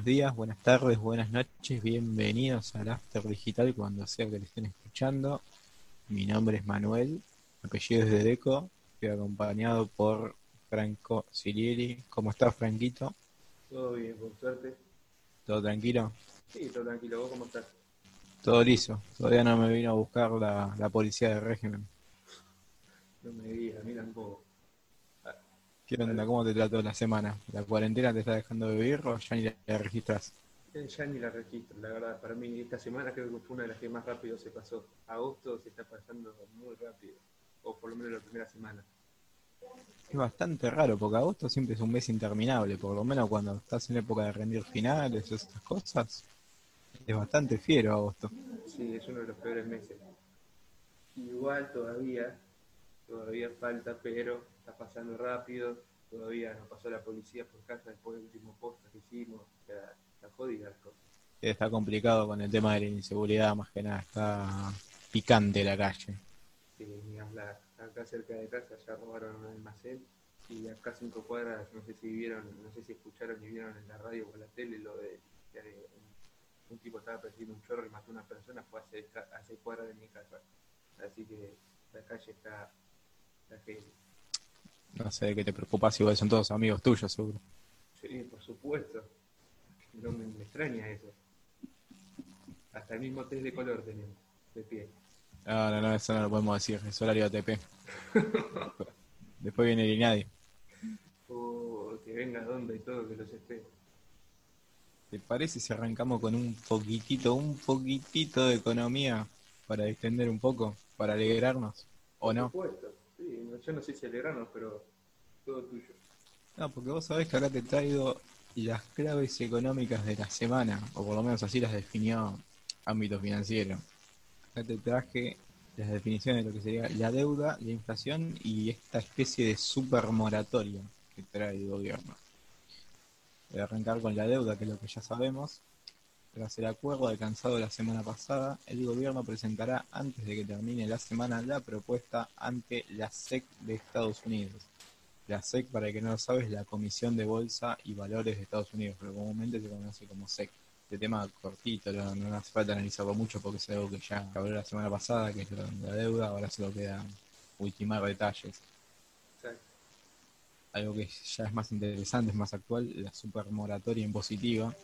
Buenos días, buenas tardes, buenas noches, bienvenidos al After Digital cuando sea que le estén escuchando. Mi nombre es Manuel, apellido es de Deco, estoy acompañado por Franco Silieri. ¿Cómo estás, Franquito? Todo bien, por suerte. ¿Todo tranquilo? Sí, todo tranquilo. ¿Vos cómo estás? Todo liso. Todavía no me vino a buscar la, la policía del régimen. No me digas, mira un poco. ¿Qué onda? ¿Cómo te trató la semana? ¿La cuarentena te está dejando vivir o ya ni la registras? Ya ni la registro, la verdad. Para mí esta semana creo que fue una de las que más rápido se pasó. Agosto se está pasando muy rápido. O por lo menos la primera semana. Es bastante raro porque agosto siempre es un mes interminable, por lo menos cuando estás en época de rendir finales o estas cosas. Es bastante fiero agosto. Sí, es uno de los peores meses. Igual todavía, todavía falta, pero está pasando rápido. Todavía nos pasó la policía por casa después del último post que hicimos. O sea, está jodida las cosas. Está complicado con el tema de la inseguridad, más que nada, está picante la calle. Sí, ni hablar. Acá cerca de casa ya robaron un almacén y acá cinco cuadras, no sé si vieron, no sé si escucharon y vieron en la radio o en la tele lo de que un, tipo estaba persiguiendo un chorro y mató a una persona, fue a seis, ca- a seis cuadras de mi casa. Así que la calle está, está heavy. No sé de qué te preocupas, igual son todos amigos tuyos, seguro. Sí, por supuesto. No me, me extraña eso. Hasta el mismo test de color tenemos, de pie. No, no, no, eso no lo podemos decir, es horario ATP. Después viene el INADI. O que venga donde y todo, que los esté. ¿Te parece si arrancamos con un poquitito, un poquitito de economía para distender un poco, para alegrarnos? ¿O no? Por supuesto. Yo no sé si alegrarnos, pero todo tuyo. No, porque vos sabés que acá te traigo las claves económicas de la semana, o por lo menos así las definió ámbito financiero. Acá te traje las definiciones de lo que sería la deuda, la inflación y esta especie de super moratoria que trae el gobierno. Voy a arrancar con la deuda, que es lo que ya sabemos. Tras el acuerdo alcanzado la semana pasada, el gobierno presentará antes de que termine la semana la propuesta ante la SEC de Estados Unidos. La SEC, para el que no lo sabe, es la Comisión de Bolsa y Valores de Estados Unidos, pero comúnmente se conoce como SEC. Este tema cortito, no, no hace falta analizarlo mucho porque es algo que ya habló la semana pasada, que es de la deuda, ahora solo queda ultimar detalles. Exacto. Algo que ya es más interesante, es más actual, la supermoratoria impositiva.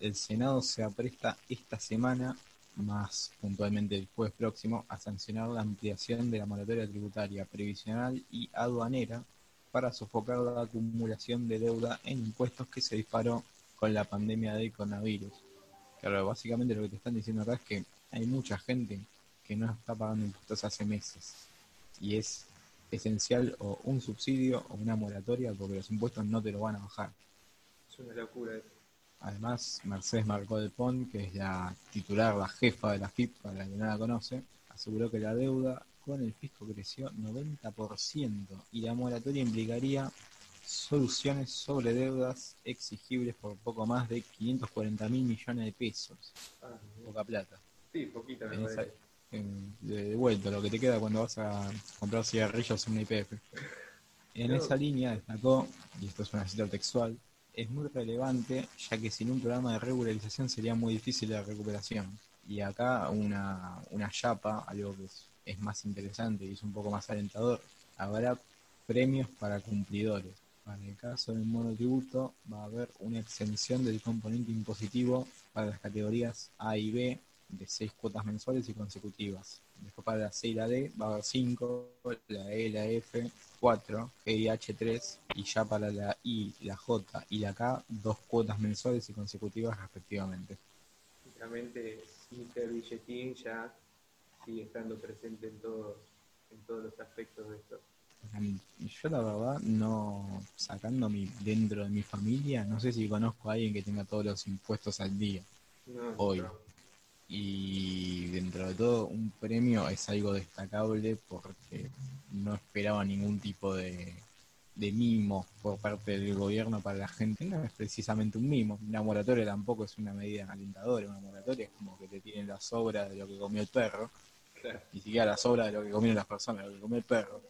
El, Senado se apresta esta semana, más puntualmente el jueves próximo, a sancionar la ampliación de la moratoria tributaria, previsional y aduanera para sofocar la acumulación de deuda en impuestos que se disparó con la pandemia del coronavirus. Claro, básicamente lo que te están diciendo acá es que hay mucha gente que no está pagando impuestos hace meses y es esencial o un subsidio o una moratoria porque los impuestos no te lo van a bajar. Es una locura. Además, Mercedes Marcó del Pont, que es la titular, la jefa de la FIP, para la que no la conoce, aseguró que la deuda con el fisco creció 90% y la moratoria implicaría soluciones sobre deudas exigibles por poco más de 540 mil millones de pesos. Ah, Poca plata. sí, poquita me esa- en- de, de vuelta, lo que te queda cuando vas a comprar cigarrillos en una IPF. En esa línea destacó, y esto es una cita textual, es muy relevante ya que sin un programa de regularización sería muy difícil la recuperación. Y acá una, una chapa, algo que es, es más interesante y es un poco más alentador, habrá premios para cumplidores. Para el caso del monotributo va a haber una exención del componente impositivo para las categorías A y B de seis cuotas mensuales y consecutivas. Después para la C y la D va a haber 5, la E, la F, 4, G y H 3 y ya para la I, la J y la K dos cuotas mensuales y consecutivas respectivamente. Básicamente, Inter Billetín ya sigue estando presente en todos, en todos los aspectos de esto. Yo la verdad no, sacando mi, dentro de mi familia, no sé si conozco a alguien que tenga todos los impuestos al día. No, Hoy. no. Y dentro de todo, un premio es algo destacable porque no esperaba ningún tipo de, de mimo por parte del gobierno para la gente. No es precisamente un mimo. Una moratoria tampoco es una medida alentadora. Una moratoria es como que te tienen la sobra de lo que comió el perro. Ni siquiera la sobra de lo que comieron las personas, lo que comió el perro.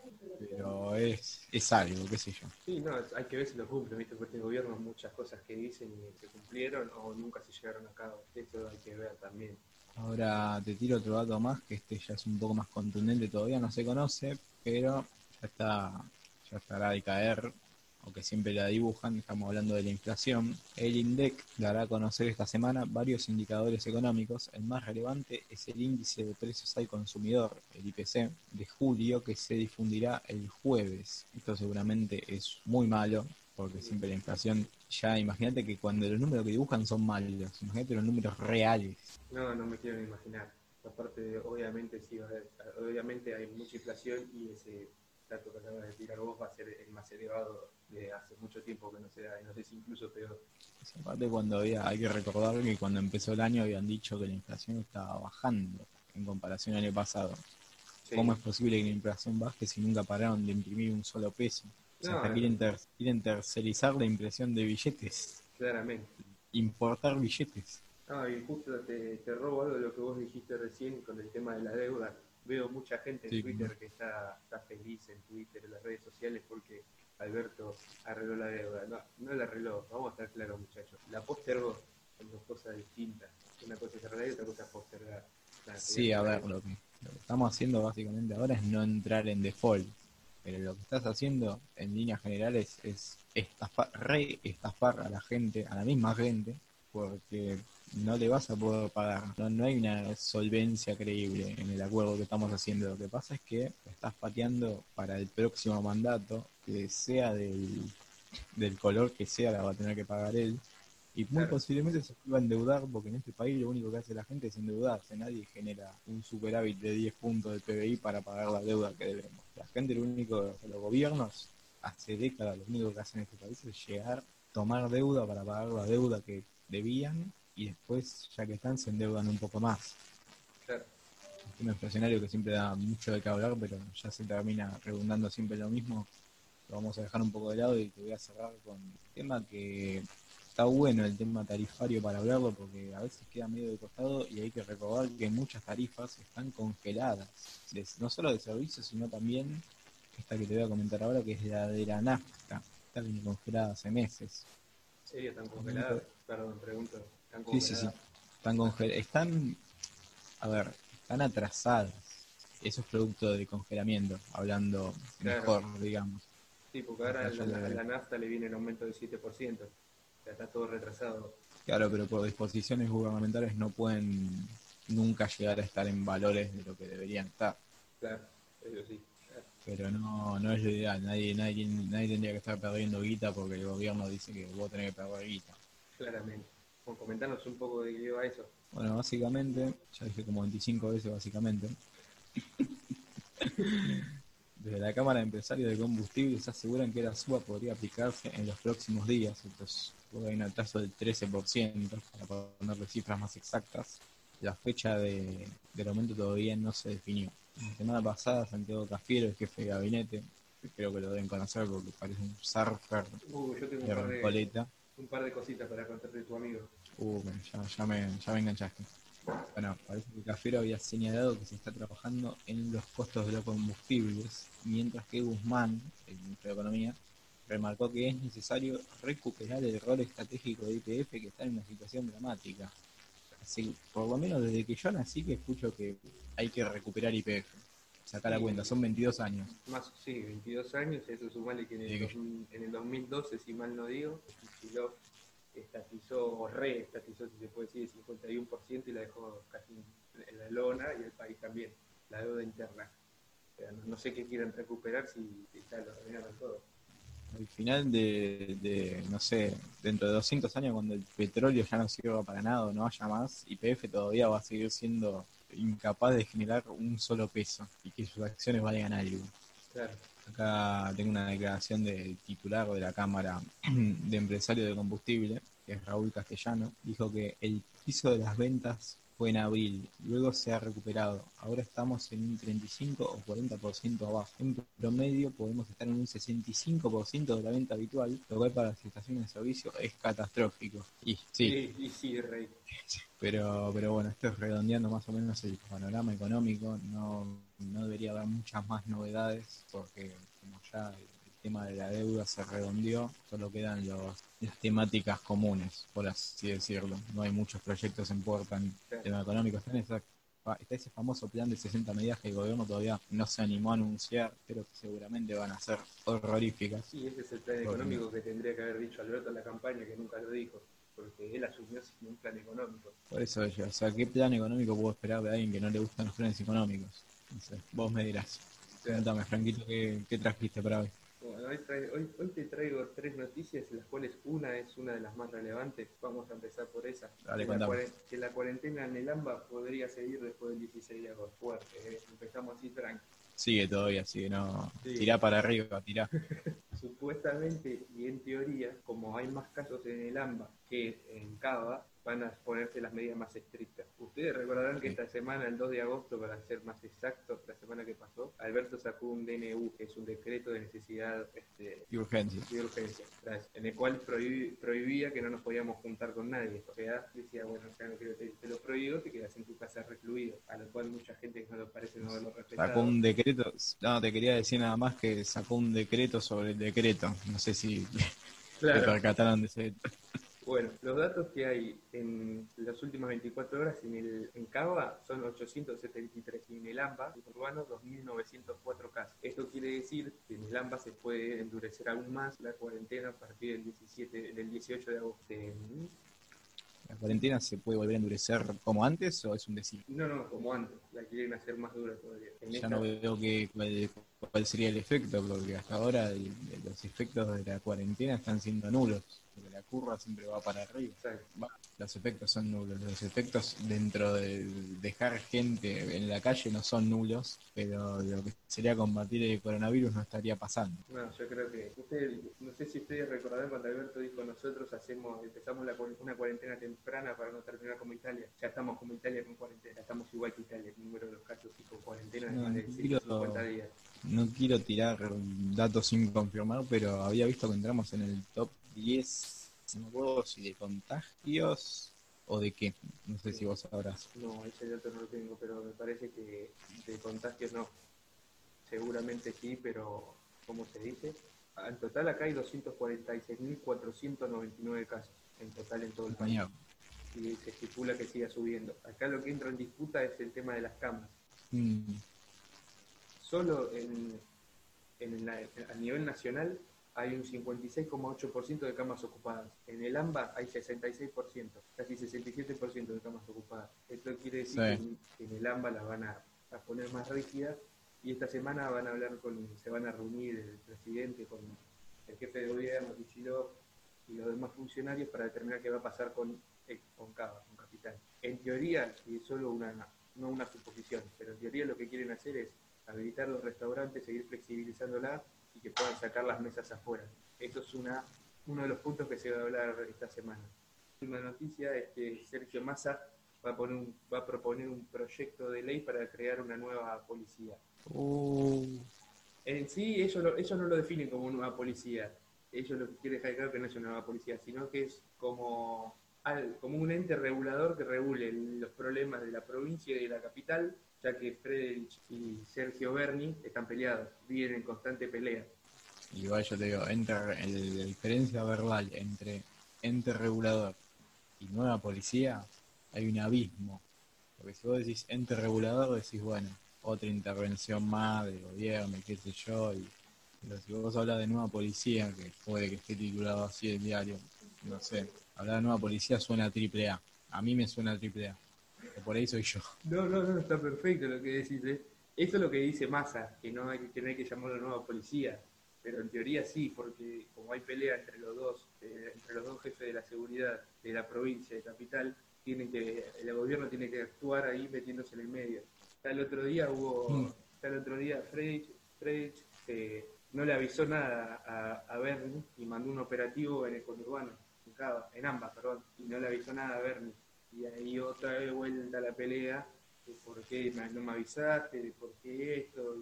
Pero es, es algo, qué sé yo. Sí, no, hay que ver si lo cumple, ¿viste? Porque este gobierno muchas cosas que dicen y se cumplieron o nunca se llegaron a cabo. Eso hay que ver también. Ahora te tiro otro dato más, que este ya es un poco más contundente, todavía no se conoce, pero ya está, ya estará de caer aunque siempre la dibujan, estamos hablando de la inflación. El INDEC dará a conocer esta semana varios indicadores económicos. El más relevante es el índice de precios al consumidor, el IPC, de julio, que se difundirá el jueves. Esto seguramente es muy malo, porque siempre la inflación, ya imagínate que cuando los números que dibujan son malos, imagínate los números reales. No, no me quiero ni imaginar. Aparte, obviamente, sí, obviamente hay mucha inflación y ese dato que acabas de tirar vos va a ser el más elevado de hace mucho tiempo que no se da, y no sé si incluso peor. aparte cuando había, hay que recordar que cuando empezó el año habían dicho que la inflación estaba bajando en comparación al año pasado. ¿Cómo es posible que la inflación baje si nunca pararon de imprimir un solo peso? O sea, quieren, quieren tercerizar la impresión de billetes. Claramente. Importar billetes. Ah, y justo te, te robo algo de lo que vos dijiste recién con el tema de la deuda. Veo mucha gente en Twitter que está, está feliz en Twitter, en las redes sociales, porque Alberto arregló la deuda. No, no la arregló, vamos a estar claros, muchachos. La postergó, son dos cosas distintas. Una cosa es arreglar y otra cosa es postergar. sí, a ver, lo que, estamos haciendo básicamente ahora es no entrar en default. Pero lo que estás haciendo en líneas generales es estafar, re estafar a la gente, a la misma gente, porque no le vas a poder pagar. No, no hay una solvencia creíble en el acuerdo que estamos haciendo. Lo que pasa es que estás pateando para el próximo mandato, que sea del, del color que sea, la va a tener que pagar él. Y muy posiblemente se va a endeudar, porque en este país lo único que hace la gente es endeudarse. Nadie genera un superávit de 10 puntos del PBI para pagar la deuda que debemos. La gente, lo único, los gobiernos, hace décadas, lo único que hacen en este país es llegar, tomar deuda para pagar la deuda que debían y después, ya que están, se endeudan un poco más. Claro. Es un inflacionario que siempre da mucho de qué hablar, pero ya se termina redundando siempre lo mismo. Lo vamos a dejar un poco de lado y te voy a cerrar con un tema que está bueno, el tema tarifario para hablarlo, porque a veces queda medio de costado y hay que recordar que muchas tarifas están congeladas, no solo de servicios, sino también esta que te voy a comentar ahora, que es la de la nafta. Está congelada hace meses. ¿En ¿Están congeladas? Perdón, pregunto. Sí, sí, sí. Están congeladas. Están, a ver, están atrasadas. Eso es producto de congelamiento, hablando mejor, digamos. Sí, porque ahora la, la, nafta le viene en aumento del 7%. Sea, está todo retrasado. Claro, pero por disposiciones gubernamentales no pueden nunca llegar a estar en valores de lo que deberían estar. Claro, eso sí. Pero no, no es lo ideal. Nadie, nadie, nadie tendría que estar perdiendo guita porque el gobierno dice que vos tenés que perder guita. Claramente. Bueno, comentanos un poco de qué va eso. Bueno, básicamente, ya dije como 25 veces básicamente. Desde la Cámara de Empresarios de Combustibles aseguran que la suba podría aplicarse en los próximos días. Entonces, hay un atraso del 13%, para ponerle cifras más exactas. La fecha de, del aumento todavía no se definió. La semana pasada, Santiago Cafiero, el jefe de gabinete, creo que lo deben conocer porque parece un surfer uh, yo tengo de un par de cositas para contarte de tu amigo. Uh, ya, ya, me, ya me enganchaste. Bueno, parece que Cafiero había señalado que se está trabajando en los costos de los combustibles, mientras que Guzmán, el ministro de Economía, remarcó que es necesario recuperar el rol estratégico de IPF que está en una situación dramática. Así, por lo menos desde que yo nací que escucho que hay que recuperar IPF. Saca la cuenta, son 22 años. Más, sí, 22 años, eso sumale que en el, en el 2012, si mal no digo, Kisilov estatizó, o reestatizó, si se puede decir, el 51% y la dejó casi en la lona y el país también, la deuda interna. no, sé qué quieren recuperar si, ya lo terminaron todo. Al final de, de, no sé, dentro de 200 años, cuando el petróleo ya no sirva para nada o no haya más, YPF todavía va a seguir siendo incapaz de generar un solo peso y que sus acciones valgan algo. Acá tengo una declaración del titular de la Cámara de Empresarios de Combustible, que es Raúl Castellano, dijo que el piso de las ventas fue en abril, luego se ha recuperado. Ahora estamos en un 35 o 40% abajo. En promedio podemos estar en un 65% de la venta habitual, lo cual para las estaciones de servicio es catastrófico. Y sí, Y, y sí, Rey. pero, pero bueno, esto es redondeando más o menos el panorama económico. No, no debería haber muchas más novedades porque como ya tema de la deuda se redondeó, solo quedan los, las temáticas comunes, por así decirlo. No hay muchos proyectos en puerta en tema económico. Está, en esa- está ese famoso plan de 60 medidas que el gobierno todavía no se animó a anunciar, pero que seguramente van a ser horroríficas. Sí, ese es el plan económico que tendría que haber dicho Alberto en la campaña, que nunca lo dijo, porque él asumió sin un plan económico. Por eso, yo, o sea, ¿qué plan económico puedo esperar de alguien que no le gustan los planes económicos? No sé, vos me dirás. Cuéntame, Franquito, ¿qué, qué trajiste para hoy? Bueno, hoy, hoy, hoy te traigo tres noticias, las cuales una es una de las más relevantes. Vamos a empezar por esa. Dale, que, la que la cuarentena en el AMBA podría seguir después del 16 de agosto. Fuerte, ¿eh? empezamos así tranqui. Sigue todavía, sigue, no. Sí. Tirá para arriba, tirá. Supuestamente y en teoría, como hay más casos en el AMBA que en Cava, van a ponerse las medidas más estrictas. Ustedes recordarán que esta semana, el 2 de agosto, para ser más exactos, la semana que pasó, Alberto sacó un DNU, que es un decreto de necesidad este, Y urgencia. de urgencia, en el cual prohibía que no nos podíamos juntar con nadie. O sea, decía, bueno, ya no quiero te, te lo prohíbo, te quedas en tu casa recluido. A lo cual mucha gente no lo parece no haberlo respetado. Sacó un decreto. No, te quería decir nada más que sacó un decreto sobre el decreto. No sé si te Claro. percataron de ese. Bueno, los datos que hay en las últimas 24 horas en el en Cava son 873 y en el AMBA, el urbano, 2.904 casos. Esto quiere decir que en el AMBA se puede endurecer aún más la cuarentena a partir del 17, del 18 de agosto. ¿La cuarentena se puede volver a endurecer como antes o es un decir? No, no, como antes, la quieren hacer más dura todavía. En Ya esta- no veo que, cuál, cuál sería el efecto, porque hasta ahora el- los efectos de la cuarentena están siendo nulos. Porque la curva siempre va para arriba. Los efectos son nulos. Los efectos dentro de dejar gente en la calle no son nulos, pero lo que sería combatir el coronavirus no estaría pasando. No, yo creo que ustedes, no sé si ustedes recordarán cuando Alberto dijo nosotros hacemos, empezamos la, una cuarentena temprana para no terminar como Italia. Ya estamos como Italia con cuarentena, estamos igual que Italia, el número de los casos y con cuarentena de No, más de no quiero- 150 días. No quiero tirar datos sin confirmar, pero había visto que entramos en el top 10, no acuerdo si de contagios o de qué. No sé si vos sabrás. No, ese dato no lo tengo, pero me parece que de contagios no. Seguramente sí, pero ¿cómo se dice? En total acá hay 246.499 casos, en total en todo el país. Y se estipula que siga subiendo. Acá lo que entra en disputa es el tema de las camas. Mm, Solo en, en la- a nivel nacional hay un 56,8% de camas ocupadas. En el AMBA hay 66%, casi 67% de camas ocupadas. Esto quiere decir Sí. que, en, que en el AMBA las van a, a poner más rígidas y esta semana van a hablar con, se van a reunir el presidente con el jefe de gobierno, Kicillof, y los demás funcionarios para determinar qué va a pasar con, eh, con Cava, con Capital. En teoría, y es solo una, no una suposición, pero en teoría lo que quieren hacer es habilitar los restaurantes, seguir flexibilizándola y que puedan sacar las mesas afuera. Eso es una, uno de los puntos que se va a hablar esta semana. Una noticia es que Sergio Massa va a, poner un- va a proponer un proyecto de ley para crear una nueva policía. Uh, En sí, ellos, lo- ellos no lo definen como nueva policía. Ellos lo que quieren dejar claro que no es una nueva policía, sino que es como, como un ente regulador que regule los problemas de la provincia y de la capital, ya que Friedrich y Sergio Berni están peleados, viven en constante pelea. igual yo te digo, entre la diferencia verbal entre ente regulador y nueva policía, hay un abismo. Porque si vos decís ente regulador, decís, bueno, otra intervención más del gobierno, qué sé yo, y pero si vos hablas de nueva policía, que puede que esté titulado así el diario, no sé, hablar de nueva policía suena triple A. A mí me suena triple A. Que por ahí soy yo. No, no, no, está perfecto lo que decís. ¿eh? Eso es lo que dice Massa, que no hay que, que no hay que llamarlo nueva policía. Pero en teoría sí, porque como hay pelea entre los dos, eh, entre los dos jefes de la seguridad de la provincia de capital, tienen que, el gobierno tiene que actuar ahí metiéndose en el medio. El otro día hubo, Mm. el otro día Freich, Freich, eh, no le avisó nada a, a Berni y mandó un operativo en el conurbano, en, Cava, en ambas, perdón, y no le avisó nada a Berni. Y ahí otra vez vuelta la pelea de por qué no me avisaste, de por qué esto.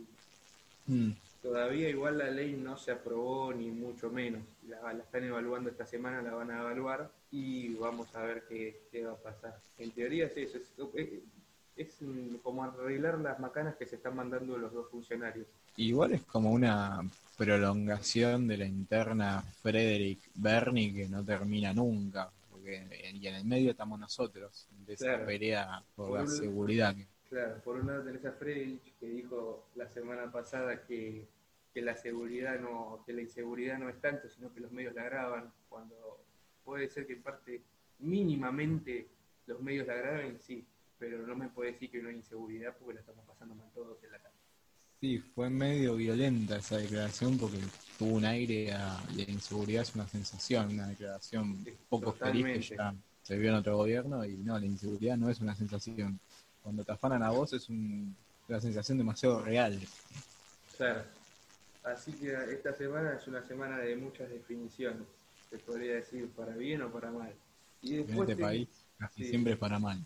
Mm. Todavía igual la ley no se aprobó ni mucho menos. La, la están evaluando esta semana, la van a evaluar y vamos a ver qué, qué va a pasar. En teoría es eso, es, es- es, como arreglar las macanas que se están mandando los dos funcionarios. Igual es como una prolongación de la interna Frederick Bernie que no termina nunca, y en el medio estamos nosotros, de esa Claro. pelea por Por la un- seguridad. Claro, por un lado tenés a Friedrich que dijo la semana pasada que, que la seguridad no, que la inseguridad no es tanto, sino que los medios la graban, cuando puede ser que en parte mínimamente los medios la graben, sí, pero no me puede decir que no hay inseguridad porque la estamos pasando mal todos en la calle. Sí, fue medio violenta esa declaración porque tuvo un aire a la inseguridad, es una sensación, una declaración poco feliz que totalmente. ya se vio en otro gobierno y no, la inseguridad no es una sensación. Cuando te afanan a vos es un- una sensación demasiado real. Claro. Así que esta semana es una semana de muchas definiciones, se podría decir para bien o para mal. Y En después este te- país casi sí. siempre para mal.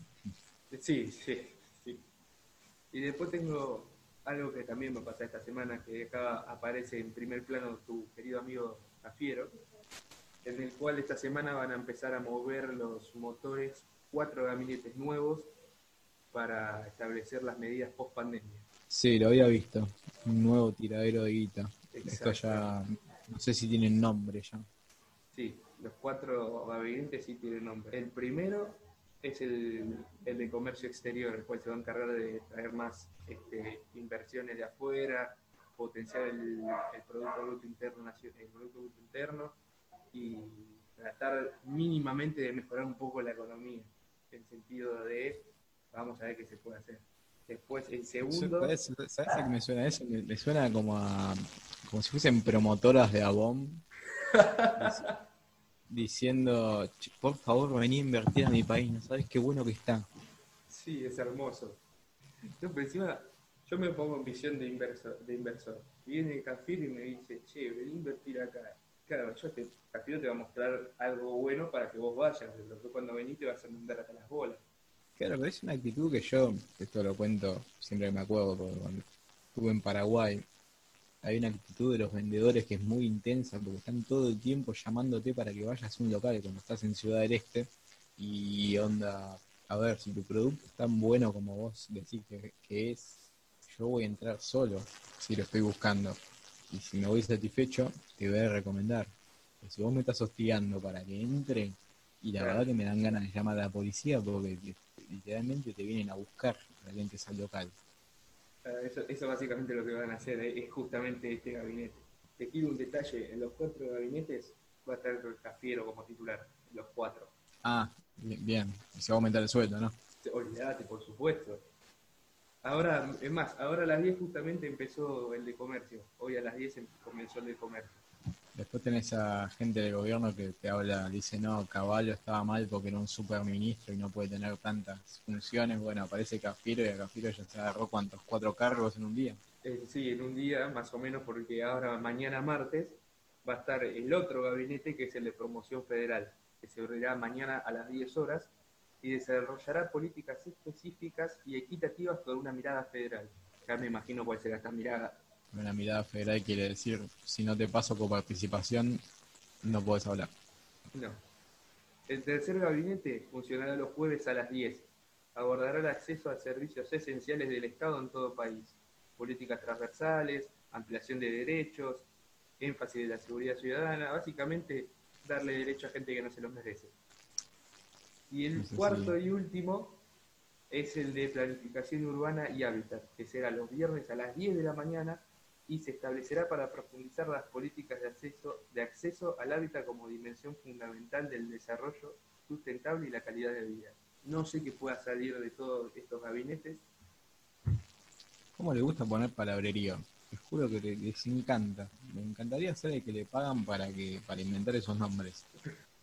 Sí, sí, sí. Y después tengo algo que también me pasa esta semana, que acá aparece en primer plano tu querido amigo Cafiero, en el cual esta semana van a empezar a mover los motores, cuatro gabinetes nuevos para establecer las medidas post pandemia. Sí, lo había visto. Un nuevo tiradero de guita. Esto ya, no sé si tienen nombre ya. Sí, los cuatro gabinetes sí tienen nombre. El primero es el, el de comercio exterior, el cual se va a encargar de traer más este, inversiones de afuera, potenciar el, el Producto Bruto Interno, el Producto Bruto Interno y tratar mínimamente de mejorar un poco la economía, en sentido de vamos a ver qué se puede hacer. Después, el segundo... ¿Sabes, sabes a qué me suena eso? Me, me suena como a como si fuesen promotoras de Avon diciendo, "Che, por favor, vení a invertir a mi país, no sabes qué bueno que está. Sí, es hermoso. No, pero encima, yo me pongo en visión de inversor. De inversor. Viene Cafir y me dice, che, ven a invertir acá. Claro, yo te, Cafiro te va a mostrar algo bueno para que vos vayas, pero cuando venís te vas a mandar hasta las bolas. Claro, pero es una actitud que yo, esto lo cuento siempre que me acuerdo, porque cuando estuve en Paraguay, hay una actitud de los vendedores que es muy intensa, porque están todo el tiempo llamándote para que vayas a un local cuando estás en Ciudad del Este, y onda, a ver, si tu producto es tan bueno como vos decís que, que es, yo voy a entrar solo, si lo estoy buscando, y si me voy satisfecho, te voy a recomendar. Pero si vos me estás hostigando para que entre, y la verdad que me dan ganas de llamar a la policía porque te- literalmente te vienen a buscar entres al local. Eso, eso básicamente lo que van a hacer, eh, es justamente este gabinete. Te quiero un detalle, en los cuatro gabinetes va a estar Cafiero como titular, los cuatro. Ah, bien, bien. se va a aumentar el sueldo, ¿no? Olvídate, por supuesto. Ahora, es más, ahora a las 10 justamente empezó el de comercio. Hoy a las 10 em- comenzó el de comercio. Después tenés a gente del gobierno que te habla, dice, no, Caballo estaba mal porque era un superministro y no puede tener tantas funciones. Bueno, aparece Cafiero y a Cafiero ya se agarró cuántos, cuatro cargos en un día. Eh, sí, en un día más o menos, porque ahora mañana martes va a estar el otro gabinete que es el de promoción federal, que se abrirá mañana a las 10 horas y desarrollará políticas específicas y equitativas con una mirada federal. Ya me imagino cuál será esta mirada. Una mirada federal quiere decir, si no te paso con participación, no puedes hablar. No. El tercer gabinete funcionará los jueves a las 10. Abordará el acceso a servicios esenciales del Estado en todo país. Políticas transversales, ampliación de derechos, énfasis de la seguridad ciudadana, básicamente darle derecho a gente que no se los merece. Y el Eso sí. cuarto y último es el de planificación urbana y hábitat, que será los viernes a las 10 de la mañana y se establecerá para profundizar las políticas de acceso, de acceso al hábitat como dimensión fundamental del desarrollo sustentable y la calidad de vida. No sé qué pueda salir de todos estos gabinetes. ¿Cómo le gusta poner palabrería? Te juro que le- les encanta. Me encantaría el que le pagan para que para inventar esos nombres.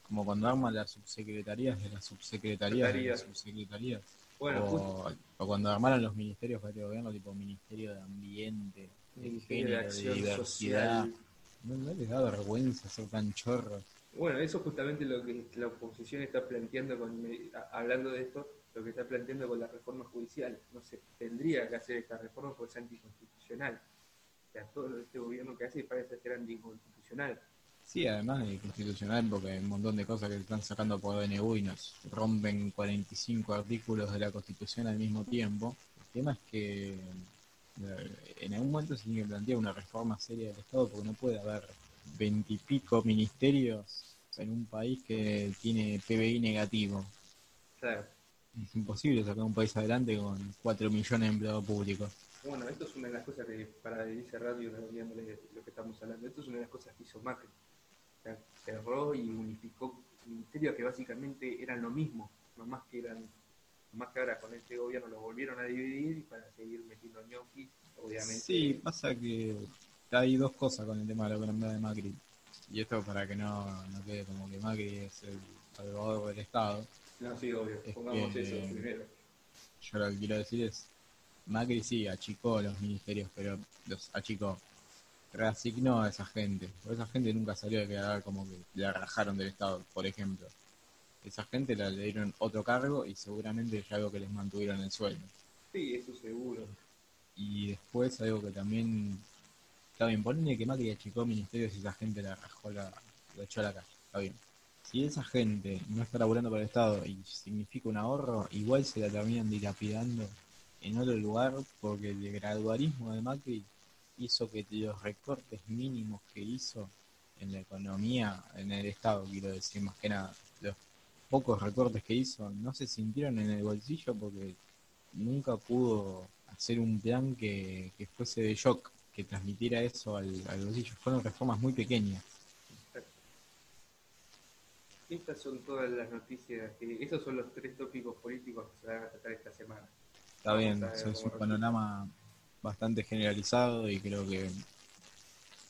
Como cuando arman las subsecretarías de las subsecretarías de las Secretarías. subsecretarías. Bueno, o, o cuando armaron los ministerios para este gobierno, tipo Ministerio de Ambiente, de Acción. Social. ¿No, no les da vergüenza ser tan chorros? Bueno, eso es justamente lo que la oposición está planteando, con, hablando de esto, lo que está planteando con la reforma judicial. No se tendría que hacer esta reforma porque es anticonstitucional. O sea, todo este gobierno que hace parece ser anticonstitucional. Sí, además de constitucional, porque hay un montón de cosas que están sacando por DNU y nos rompen 45 artículos de la Constitución al mismo tiempo. El tema es que eh, en algún momento se tiene que plantear una reforma seria del Estado porque no puede haber veintipico ministerios en un país que tiene PBI negativo. Claro. Es imposible sacar un país adelante con 4 millones de empleados públicos. Bueno, esto es una de las cosas que, para ir cerrando y lo que estamos hablando, esto es una de las cosas que hizo Macri. cerró y unificó ministerios que básicamente eran lo mismo, no más que eran más que ahora con este gobierno lo volvieron a dividir y para seguir metiendo ñoquis, obviamente. Sí, pasa que hay dos cosas con el tema de la economía de Macri. Y esto para que no, no quede como que Macri es el salvador del Estado. No, sí, obvio. Pongamos eso primero. Yo lo que quiero decir es, Macri sí achicó los ministerios, pero los achicó. Reasignó a esa gente. Pero esa gente nunca salió de quedar como que le rajaron del Estado, por ejemplo. Esa gente le dieron otro cargo y seguramente es algo que les mantuvieron el sueldo. Sí, eso seguro. Y después algo que también Está bien, ponle que Macri achicó ministerios y esa gente la rajó, la, echó a la calle. Está bien. Si esa gente no está laburando para el Estado y significa un ahorro, igual se la terminan dilapidando en otro lugar porque el gradualismo de Macri hizo que los recortes mínimos que hizo en la economía, en el Estado, quiero decir más que nada, los pocos recortes que hizo no se sintieron en el bolsillo porque nunca pudo hacer un plan que, que fuese de shock que transmitiera eso al, bolsillo. Fueron reformas muy pequeñas. Estas son todas las noticias, que, esos son los tres tópicos políticos que se van a tratar esta semana. Está bien, es un panorama bastante generalizado y creo que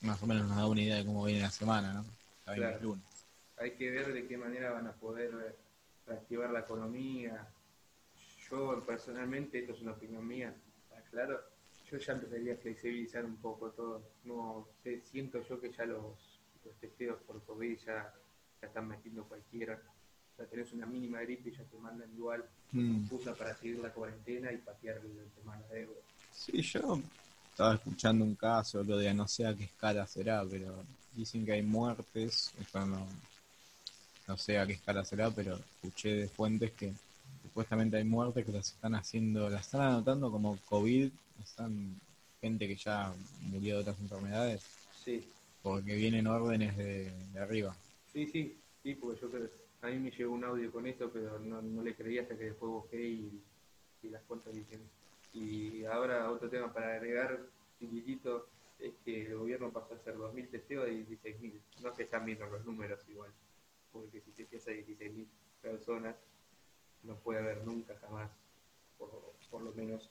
más o menos nos da una idea de cómo viene la semana, ¿no? Hay que ver de qué manera van a poder reactivar la economía. Yo personalmente, esto es una opinión mía, claro, yo ya empezaría a flexibilizar un poco todo. No sé, siento yo que ya los, testeos por COVID ya, están metiendo cualquiera. O sea, tenés una mínima gripe y ya te mandan igual. Mm. Para seguir la cuarentena y patear el tema de Sí, yo estaba escuchando un caso lo de no sé a qué escala será, pero dicen que hay muertes. No, no sé a qué escala será, pero escuché de fuentes que supuestamente hay muertes que las están haciendo, las están anotando como COVID están gente que ya murió de otras enfermedades. Sí. Porque vienen órdenes de, arriba. Sí, sí, sí, porque yo creo, a mí me llegó un audio con esto, pero no, le creí hasta que después busqué y, las cuentas dicen. Y ahora otro tema para agregar, chiquitito, es que el gobierno pasó a hacer 2.000 testeos de 16.000. No se están viendo los números igual, porque si empieza a 16.000 personas, no puede haber nunca jamás, por lo menos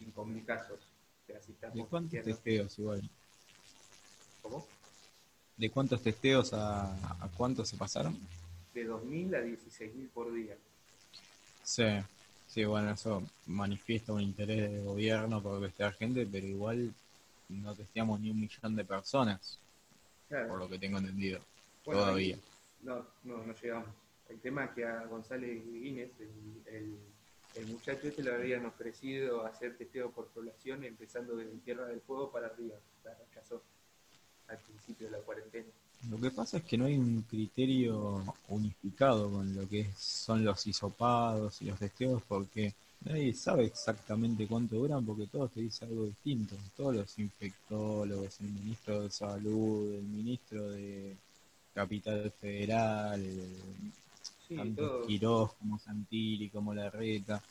5.000 casos. ¿De cuántos testeos igual? ¿Cómo? ¿De cuántos testeos a, a cuántos se pasaron? De 2.000 a 16.000 por día. Sí, sí, bueno, eso manifiesta un interés del gobierno por testear gente, pero igual no testeamos ni un millón de personas, por lo que tengo entendido, todavía. No, no, no llegamos. El tema es que a González Guínez, el el muchacho este le habían ofrecido hacer testeo por población empezando desde Tierra del Fuego para arriba. La rechazó al principio de la cuarentena. Lo que pasa es que no hay un criterio unificado con lo que son los hisopados y los testeos porque nadie sabe exactamente cuánto duran porque todos te dicen algo distinto. Todos los infectólogos, el ministro de Salud, el ministro de Capital Federal, tanto Quirós como Santilli, como Larreta,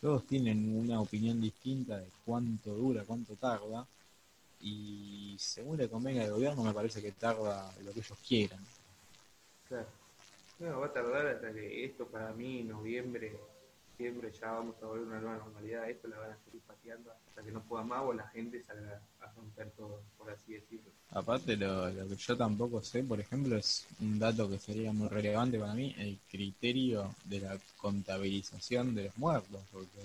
todos tienen una opinión distinta de cuánto dura, cuánto tarda, y según le convenga al gobierno me parece que tarda lo que ellos quieran. Claro. No, va a tardar hasta que esto para mí, noviembre, diciembre ya vamos a volver a una nueva normalidad, esto la van a seguir pateando hasta que no pueda más o la gente salga a romper todo, por así decirlo. Aparte, lo, lo, que yo tampoco sé, por ejemplo, es un dato que sería muy relevante para mí, el criterio de la contabilización de los muertos, porque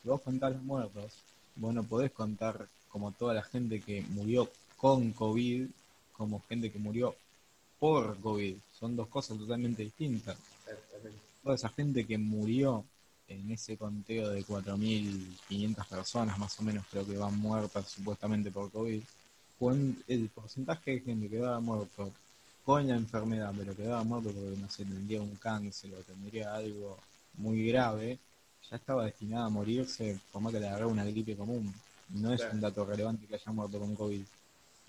si vos contás los muertos, vos no podés contar como toda la gente que murió con COVID, como gente que murió por COVID. Son dos cosas totalmente distintas. Toda esa gente que murió en ese conteo de 4.500 personas, más o menos, creo que van muertas supuestamente por COVID, el porcentaje de gente que va muerto con la enfermedad, pero quedaba muerto porque no se tendría un cáncer o tendría algo muy grave, ya estaba destinada a morirse por más que le agarrara una gripe común. No es un dato relevante que haya muerto con COVID.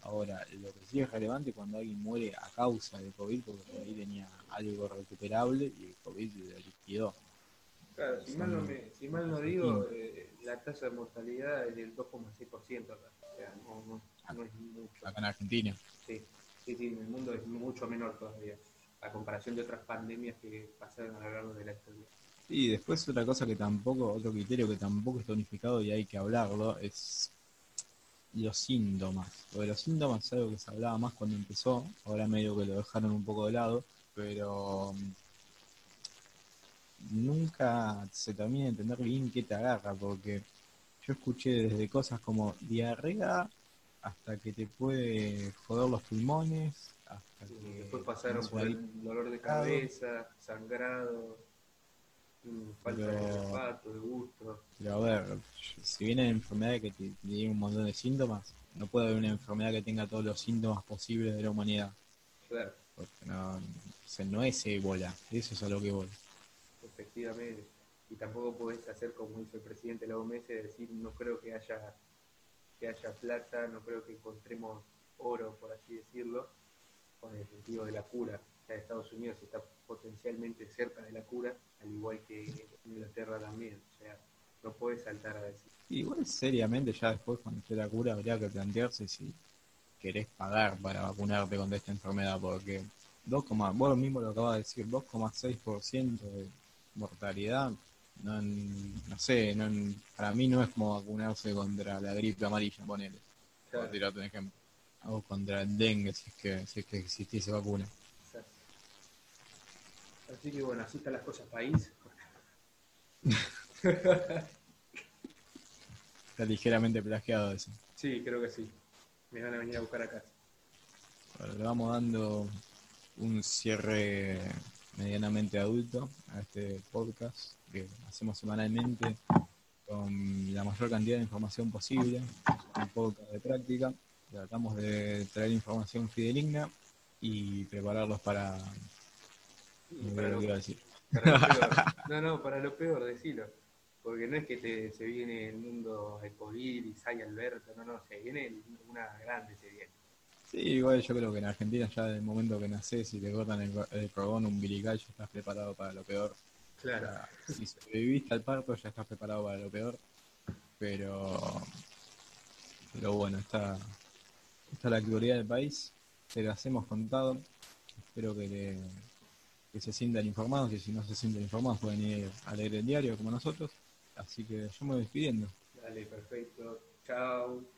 Ahora, lo que sí es relevante es cuando alguien muere a causa de COVID, porque por ahí tenía algo recuperable y el COVID le liquidó. Claro, si mal, no si mal no digo, eh, la tasa de mortalidad es del 2,6%. O sea, no, no, no, es mucho. Acá en Argentina. Sí, sí, sí, en el mundo es mucho menor todavía, a comparación de otras pandemias que pasaron a lo largo de la historia. Y después otra cosa que tampoco, otro criterio que tampoco está unificado y hay que hablarlo, es los síntomas. Porque los síntomas es algo que se hablaba más cuando empezó, ahora medio que lo dejaron un poco de lado, pero nunca se termina de entender bien qué te agarra, porque yo escuché desde cosas como diarrea hasta que te puede joder los pulmones, hasta que después pasaron por el dolor de cabeza, sangrado falta de olfato, de gusto. Pero a ver, si viene enfermedad que tiene un montón de síntomas, no puede haber una enfermedad que tenga todos los síntomas posibles de la humanidad. Claro. Porque no, no es ébola, eso es a lo que voy. Efectivamente. Y tampoco podés hacer como hizo el presidente de la OMS, decir no creo que haya que haya plata, no creo que encontremos oro, por así decirlo, con el sentido de la cura. Ya Estados Unidos está potencialmente cerca de la cura, al igual que Inglaterra también. O sea, no puedes saltar a decir. Igual seriamente ya después cuando esté la cura habría que plantearse si querés pagar para vacunarte contra esta enfermedad, porque 2, vos mismo lo acabas de decir, 2,6% de mortalidad, no, no sé, no, para mí no es como vacunarse contra la gripe amarilla, ponele, claro. tirarte un ejemplo, o contra el dengue si es que, si es que existiese vacuna. Así que bueno, así están las cosas país. Está ligeramente plagiado eso. Sí, creo que sí. Me van a venir a buscar acá. Bueno, le vamos dando un cierre medianamente adulto a este podcast que hacemos semanalmente con la mayor cantidad de información posible. un podcast de práctica. Tratamos de traer información fideligna y prepararlos para para lo, decir. No, no, para lo peor, decilo. Porque no es que te, se viene el mundo de COVID y sale Alberto, no, no, se viene una grande, se viene. Sí, igual yo creo que en Argentina ya del momento que naces y te cortan el, el cordón umbilical ya estás preparado para lo peor. Claro. si sobreviviste al parto ya estás preparado para lo peor. Pero, pero bueno, está, está la actualidad del país. Se las hemos contado. Espero que le, que se sientan informados y si no se sienten informados pueden ir a leer el diario como nosotros. Así que yo me voy despidiendo. Dale, perfecto. Chao.